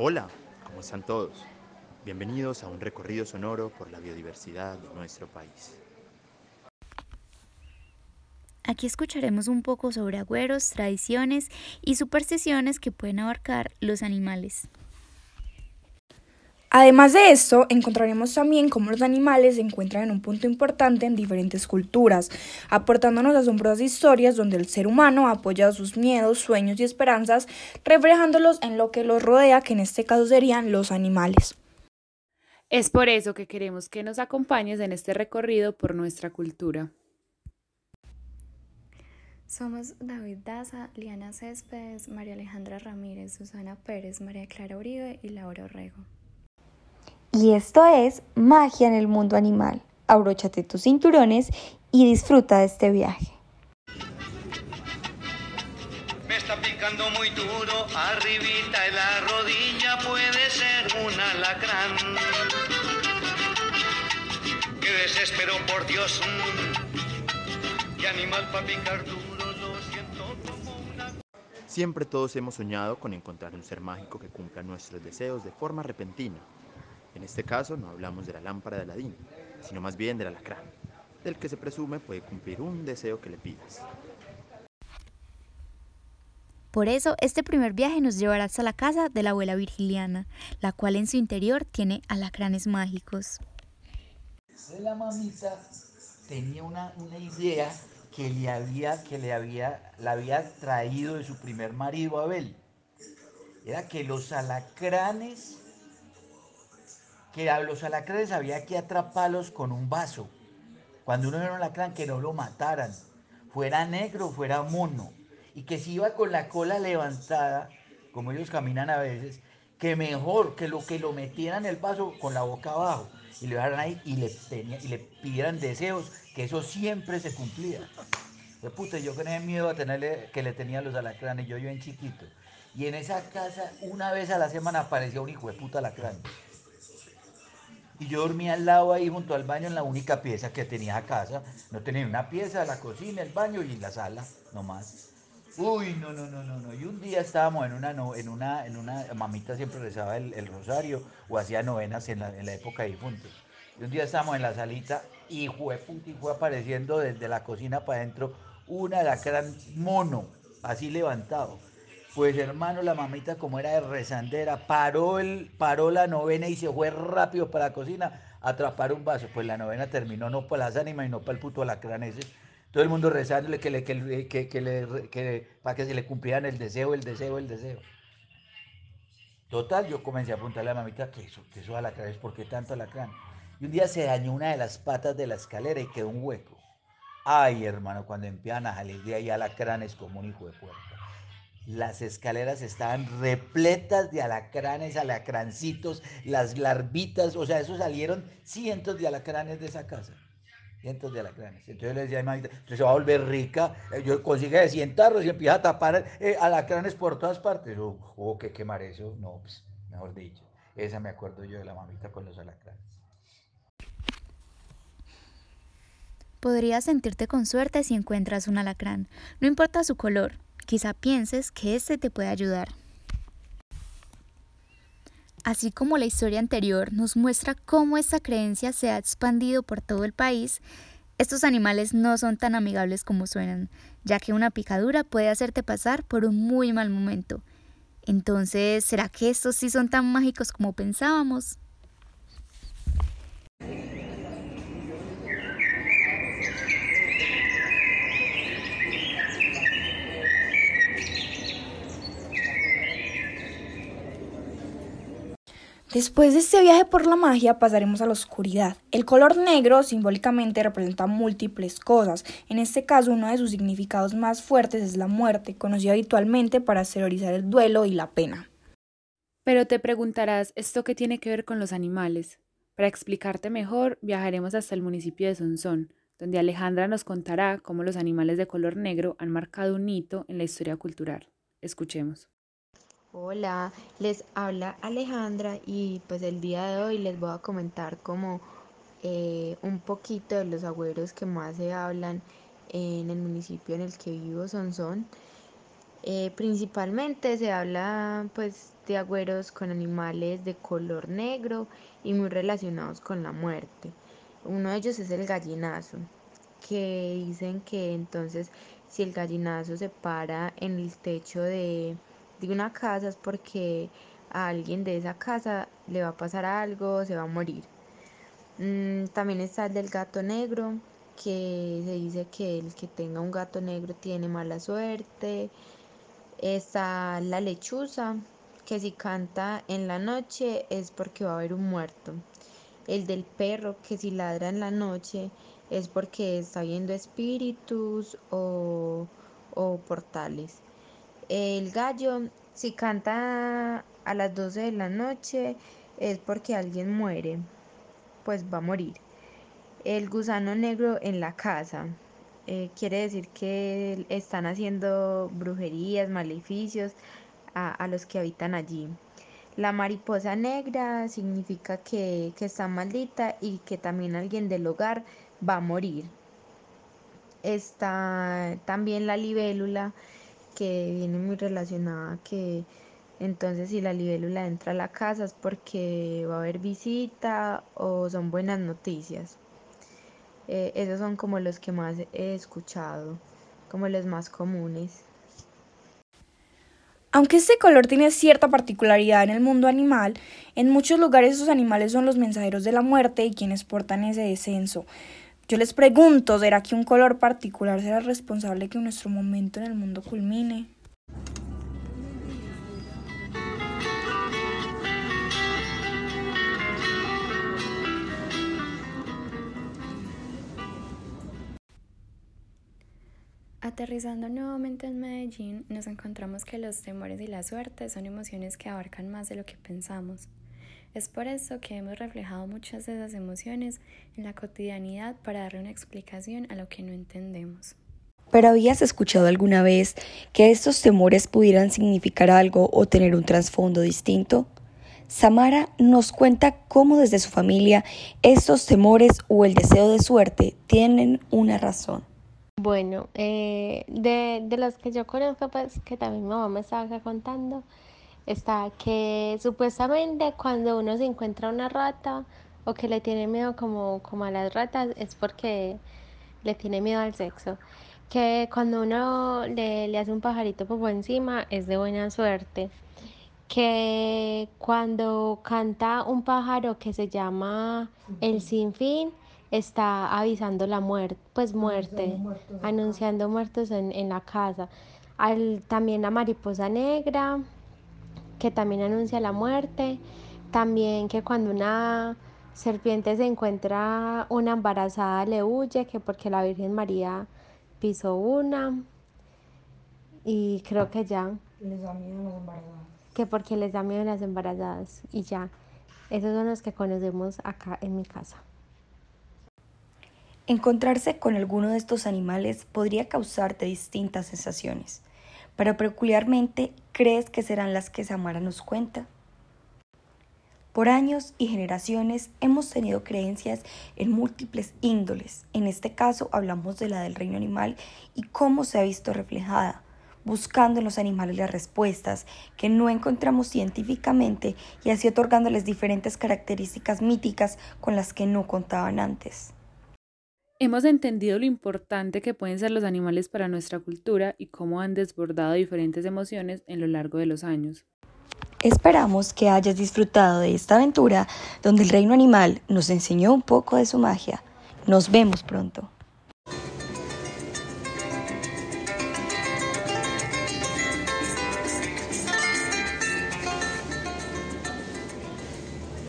Hola, ¿cómo están todos? Bienvenidos a un recorrido sonoro por la biodiversidad de nuestro país. Aquí escucharemos un poco sobre agüeros, tradiciones y supersticiones que pueden abarcar los animales. Además de esto, encontraremos también cómo los animales se encuentran en un punto importante en diferentes culturas, aportándonos asombrosas historias donde el ser humano ha apoyado sus miedos, sueños y esperanzas, reflejándolos en lo que los rodea, que en este caso serían los animales. Es por eso que queremos que nos acompañes en este recorrido por nuestra cultura. Somos David Daza, Liana Céspedes, María Alejandra Ramírez, Susana Pérez, María Clara Uribe y Laura Orrego. Y esto es Magia en el Mundo Animal. Abróchate tus cinturones y disfruta de este viaje. Me está picando muy duro, arribita en la rodilla puede ser un alacrán. Qué desespero, por Dios. Qué animal para picar duro, lo siento como una... Siempre todos hemos soñado con encontrar un ser mágico que cumpla nuestros deseos de forma repentina. En este caso no hablamos de la lámpara de Aladín, sino más bien del alacrán, del que se presume puede cumplir un deseo que le pidas. Por eso, este primer viaje nos llevará hasta la casa de la abuela Virgiliana, la cual en su interior tiene alacranes mágicos. La mamita tenía una, una idea que le había, que le había, la había traído de su primer marido Abel. Era que los alacranes que a los alacranes había que atraparlos con un vaso. Cuando uno era un alacrán, que no lo mataran, fuera negro, fuera mono, y que si iba con la cola levantada, como ellos caminan a veces, que mejor que lo que lo metieran el vaso con la boca abajo y lo dejaran ahí y le, y le pidieran deseos, que eso siempre se cumplía. De puta, yo ese miedo a tenerle, que le tenía los alacranes, yo yo en chiquito. Y en esa casa, una vez a la semana aparecía un hijo de puta alacrán. Y yo dormía al lado ahí junto al baño en la única pieza que tenía a casa. No tenía una pieza, la cocina, el baño y la sala, nomás. Uy, no, no, no, no, no. Y un día estábamos en una, en una, en una, mamita siempre rezaba el, el rosario o hacía novenas en la, en la época de difuntos. Y un día estábamos en la salita y fue y fue apareciendo desde la cocina para adentro una alacrán mono, así levantado. Pues hermano, la mamita como era de rezandera, paró, el, paró la novena y se fue rápido para la cocina a atrapar un vaso. Pues la novena terminó no para las ánimas y no para el puto alacrán ese. Todo el mundo rezándole que le, que, que, le, que, para que se le cumplieran el deseo, el deseo, el deseo. Total, yo comencé a apuntarle a la mamita que eso, que eso alacrán es por qué tanto alacrán. Y un día se dañó una de las patas de la escalera y quedó un hueco. Ay, hermano, cuando empiezan a salir de ahí alacranes como un hijo de puerta. Las escaleras estaban repletas de alacranes, alacrancitos, las larvitas, o sea, eso salieron cientos de alacranes de esa casa. Cientos de alacranes. Entonces le decía a mi mamita, se va a volver rica, eh, yo consigue de 100 tarros y empieza a tapar eh, alacranes por todas partes. Oh, oh, que quemar eso, no, pues, mejor dicho. Esa me acuerdo yo de la mamita con los alacranes. Podrías sentirte con suerte si encuentras un alacrán, no importa su color, quizá pienses que este te puede ayudar. Así como la historia anterior nos muestra cómo esta creencia se ha expandido por todo el país, estos animales no son tan amigables como suenan, ya que una picadura puede hacerte pasar por un muy mal momento. Entonces, ¿será que estos sí son tan mágicos como pensábamos? Después de este viaje por la magia pasaremos a la oscuridad. El color negro simbólicamente representa múltiples cosas. En este caso uno de sus significados más fuertes es la muerte, conocido habitualmente para exteriorizar el duelo y la pena. Pero te preguntarás, ¿esto qué tiene que ver con los animales? Para explicarte mejor, viajaremos hasta el municipio de Sonsón, donde Alejandra nos contará cómo los animales de color negro han marcado un hito en la historia cultural. Escuchemos. Hola, les habla Alejandra y pues el día de hoy les voy a comentar como eh, un poquito de los agüeros que más se hablan en el municipio en el que vivo, Sonsón. Eh, principalmente se habla pues de agüeros con animales de color negro y muy relacionados con la muerte. Uno de ellos es el gallinazo, que dicen que entonces si el gallinazo se para en el techo de, de una casa es porque a alguien de esa casa le va a pasar algo, se va a morir. Mm, también está el del gato negro, que se dice que el que tenga un gato negro tiene mala suerte. Está la lechuza, que si canta en la noche es porque va a haber un muerto. El del perro, que si ladra en la noche es porque está viendo espíritus o, o portales. El gallo, si canta a las 12 de la noche es porque alguien muere, pues va a morir. El gusano negro en la casa. Eh, quiere decir que están haciendo brujerías, maleficios a, a, los que habitan allí. La mariposa negra significa que, que está maldita y que también alguien del hogar va a morir. Está también la libélula que viene muy relacionada que entonces si la libélula entra a la casa es porque va a haber visita o son buenas noticias. Eh, esos son como los que más he escuchado, como los más comunes. Aunque este color tiene cierta particularidad en el mundo animal, en muchos lugares esos animales son los mensajeros de la muerte y quienes portan ese descenso. Yo les pregunto, ¿será que un color particular será responsable que nuestro momento en el mundo culmine? Aterrizando nuevamente en Medellín, nos encontramos que los temores y la suerte son emociones que abarcan más de lo que pensamos. Es por eso que hemos reflejado muchas de esas emociones en la cotidianidad para darle una explicación a lo que no entendemos. ¿Pero habías escuchado alguna vez que estos temores pudieran significar algo o tener un trasfondo distinto? Samara nos cuenta cómo desde su familia estos temores o el deseo de suerte tienen una razón. Bueno, eh, de, de los que yo conozco, pues que también mi mamá me estaba contando, está que supuestamente cuando uno se encuentra una rata o que le tiene miedo como, como a las ratas es porque le tiene miedo al sexo. Que cuando uno le, le hace un pajarito por encima es de buena suerte. Que cuando canta un pájaro que se llama El Sinfín, está avisando la muerte, pues muerte, anunciando muertos en, en la casa. Al, también la mariposa negra, que también anuncia la muerte. También que cuando una serpiente se encuentra una embarazada le huye, que porque la Virgen María pisó una. Y creo que ya. Les da miedo las embarazadas. Que porque les da miedo las embarazadas. Y ya. Esos son los que conocemos acá en mi casa. Encontrarse con alguno de estos animales podría causarte distintas sensaciones, pero peculiarmente crees que serán las que Samara nos cuenta. Por años y generaciones hemos tenido creencias en múltiples índoles. En este caso hablamos de la del reino animal y cómo se ha visto reflejada, buscando en los animales las respuestas que no encontramos científicamente y así otorgándoles diferentes características míticas con las que no contaban antes. Hemos entendido lo importante que pueden ser los animales para nuestra cultura y cómo han desbordado diferentes emociones en lo largo de los años. Esperamos que hayas disfrutado de esta aventura donde el reino animal nos enseñó un poco de su magia. Nos vemos pronto.